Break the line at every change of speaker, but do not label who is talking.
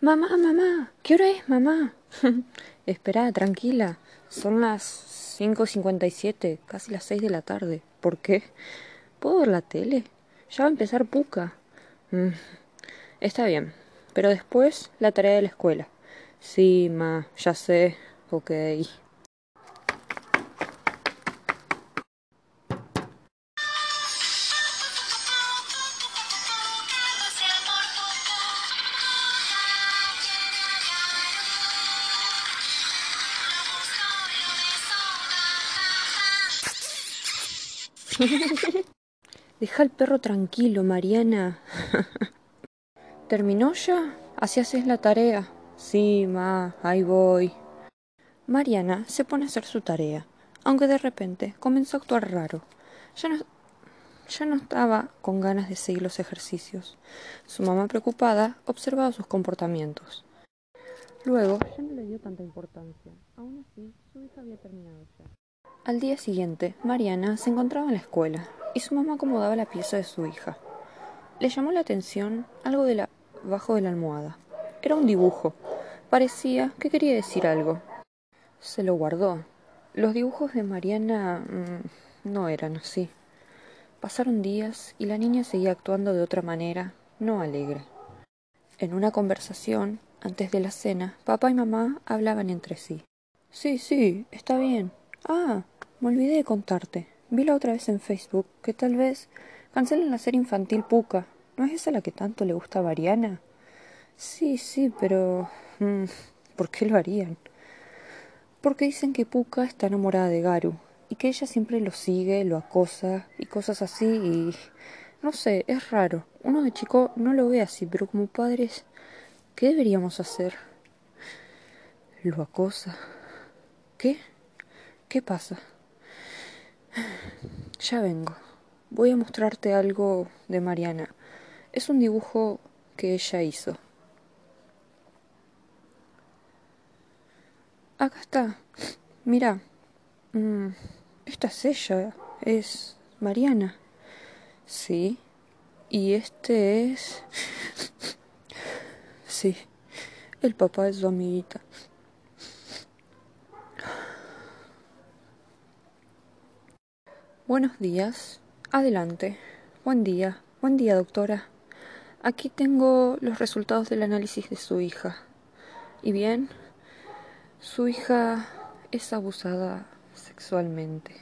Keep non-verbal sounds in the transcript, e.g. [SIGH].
Mamá, mamá, ¿qué hora es, mamá? [LAUGHS] Espera, tranquila. Son las cinco cincuenta y siete, casi las seis de la tarde. ¿Por qué? ¿Puedo ver la tele? Ya va a empezar Puca. Mm, está bien, pero después la tarea de la escuela. Sí, ma, ya sé. Ok. [LAUGHS] Deja al perro tranquilo, Mariana. [LAUGHS] ¿Terminó ya? Así haces la tarea. Sí, ma, ahí voy. Mariana se pone a hacer su tarea, aunque de repente comenzó a actuar raro. Ya no, ya no estaba con ganas de seguir los ejercicios. Su mamá, preocupada, observaba sus comportamientos. Luego ya no le dio tanta importancia. Aún así, su hija había terminado ya. Al día siguiente, Mariana se encontraba en la escuela y su mamá acomodaba la pieza de su hija. Le llamó la atención algo de la, bajo de la almohada. Era un dibujo. Parecía que quería decir algo. Se lo guardó. Los dibujos de Mariana mmm, no eran así. Pasaron días y la niña seguía actuando de otra manera, no alegre. En una conversación, antes de la cena, papá y mamá hablaban entre sí. Sí, sí, está bien. Ah, me olvidé de contarte. Vi la otra vez en Facebook que tal vez cancelen la serie infantil Puca. ¿No es esa la que tanto le gusta a Mariana? Sí, sí, pero... Mm, ¿Por qué lo harían? Porque dicen que Puca está enamorada de Garu y que ella siempre lo sigue, lo acosa y cosas así y... No sé, es raro. Uno de chico no lo ve así, pero como padres, ¿qué deberíamos hacer? Lo acosa. ¿Qué? ¿Qué pasa? Ya vengo. Voy a mostrarte algo de Mariana. Es un dibujo que ella hizo. Acá está. Mira. Mm, esta es ella. Es Mariana. Sí. Y este es... Sí. El papá de su amiguita. Buenos días. Adelante. Buen día. Buen día, doctora. Aquí tengo los resultados del análisis de su hija. ¿Y bien? Su hija es abusada sexualmente.